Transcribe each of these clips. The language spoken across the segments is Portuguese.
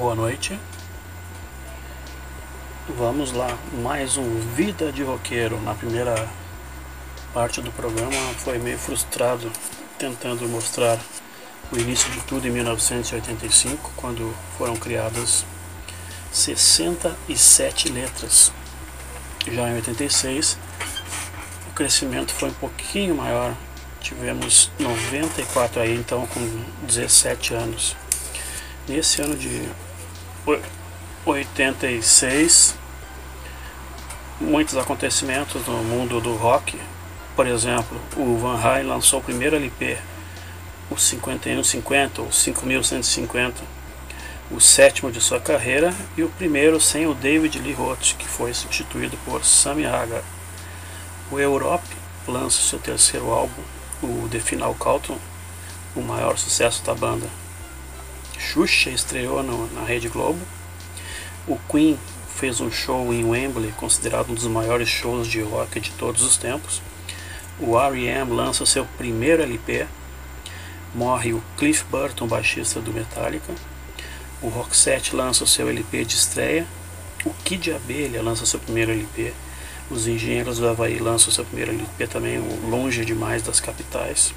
Boa noite. Vamos lá, mais um Vida de Roqueiro. Na primeira parte do programa foi meio frustrado tentando mostrar o início de tudo em 1985, quando foram criadas 67 letras. Já em 86, o crescimento foi um pouquinho maior. Tivemos 94 aí, então com 17 anos. Nesse ano de 86, muitos acontecimentos no mundo do rock. Por exemplo, o Van Halen lançou o primeiro LP, o 5150 ou 5150, o sétimo de sua carreira e o primeiro sem o David Lee Roth, que foi substituído por Sammy Hagar. O Europe lança seu terceiro álbum, o The Final Countdown, o maior sucesso da banda. Xuxa estreou no, na Rede Globo. O Queen fez um show em Wembley, considerado um dos maiores shows de rock de todos os tempos. O R.E.M. lança seu primeiro LP. Morre o Cliff Burton, baixista do Metallica. O Roxette lança seu LP de estreia. O Kid Abelha lança seu primeiro LP. Os Engenheiros do Havaí lançam seu primeiro LP também, Longe Demais das Capitais.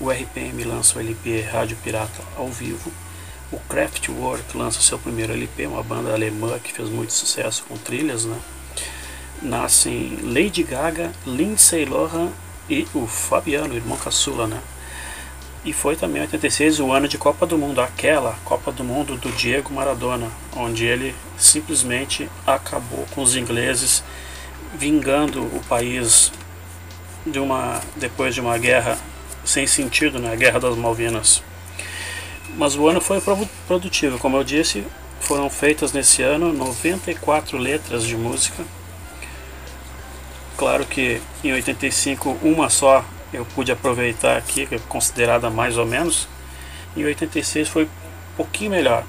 O RPM lança o LP Rádio Pirata ao vivo. O Kraftwerk lança seu primeiro LP, uma banda alemã que fez muito sucesso com trilhas, né? Nascem Lady Gaga, Lindsay Lohan e o Fabiano, irmão caçula, né? E foi também 86 o ano de Copa do Mundo, aquela Copa do Mundo do Diego Maradona, onde ele simplesmente acabou com os ingleses, vingando o país de uma depois de uma guerra sem sentido, né? A Guerra das Malvinas. Mas o ano foi produtivo, como eu disse, foram feitas nesse ano 94 letras de música. Claro que em 85 uma só eu pude aproveitar aqui, que é considerada mais ou menos. Em 86 foi um pouquinho melhor.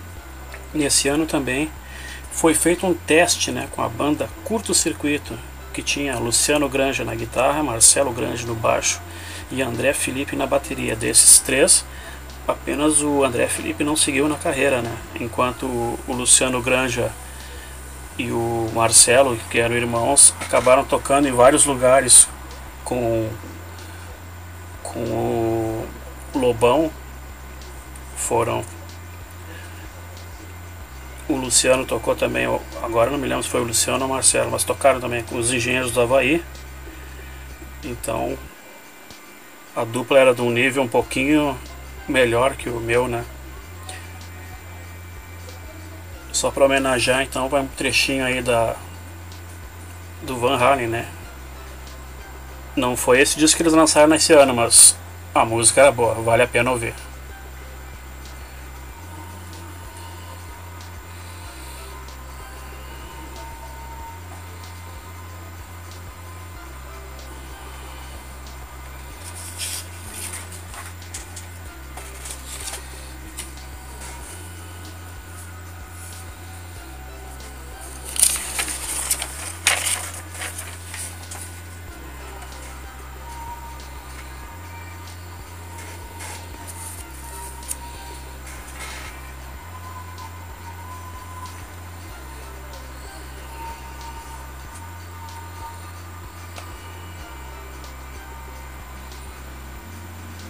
Nesse ano também foi feito um teste né, com a banda Curto Circuito, que tinha Luciano Granja na guitarra, Marcelo Granja no baixo e André Felipe na bateria. Desses três, apenas o André Felipe não seguiu na carreira, né? Enquanto o Luciano Granja e o Marcelo, que eram irmãos, acabaram tocando em vários lugares com, com o Lobão. Foram. O Luciano tocou também, agora não me lembro se foi o Luciano ou o Marcelo, mas tocaram também com os engenheiros do Havaí. Então a dupla era de um nível um pouquinho melhor que o meu, né? Só para homenagear, então, vai um trechinho aí da do Van Halen, né? Não foi esse disco que eles lançaram nesse ano, mas a música era boa, vale a pena ouvir.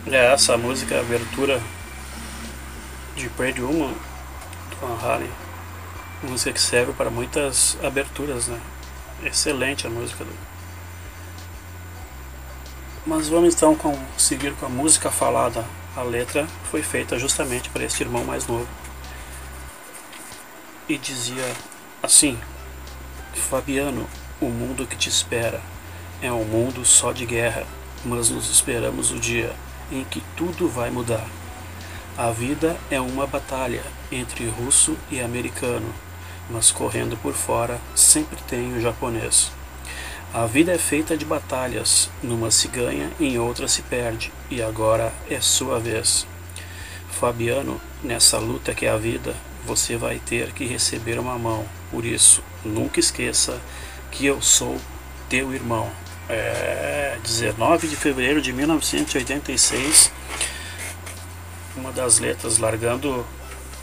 É essa música, abertura de Brady Woman do Van Halen. Música que serve para muitas aberturas, né? Excelente a música do. Mas vamos então com, seguir com a música falada. A letra foi feita justamente para este irmão mais novo. E dizia assim: Fabiano, o mundo que te espera é um mundo só de guerra, mas nos esperamos o dia em que tudo vai mudar. A vida é uma batalha entre russo e americano, mas correndo por fora sempre tem o japonês. A vida é feita de batalhas, numa se ganha, em outra se perde, e agora é sua vez. Fabiano, nessa luta que é a vida, você vai ter que receber uma mão. Por isso, nunca esqueça que eu sou teu irmão. É, 19 de fevereiro de 1986, uma das letras largando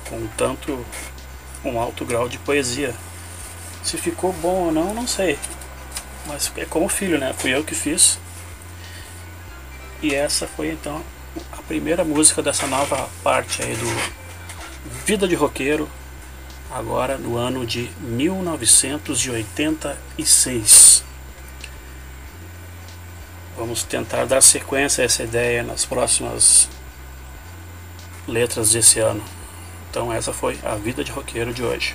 com tanto um alto grau de poesia. Se ficou bom ou não, não sei. Mas é como filho, né? Fui eu que fiz. E essa foi então a primeira música dessa nova parte aí do Vida de Roqueiro, agora no ano de 1986. Vamos tentar dar sequência a essa ideia nas próximas letras desse ano. Então essa foi a vida de roqueiro de hoje.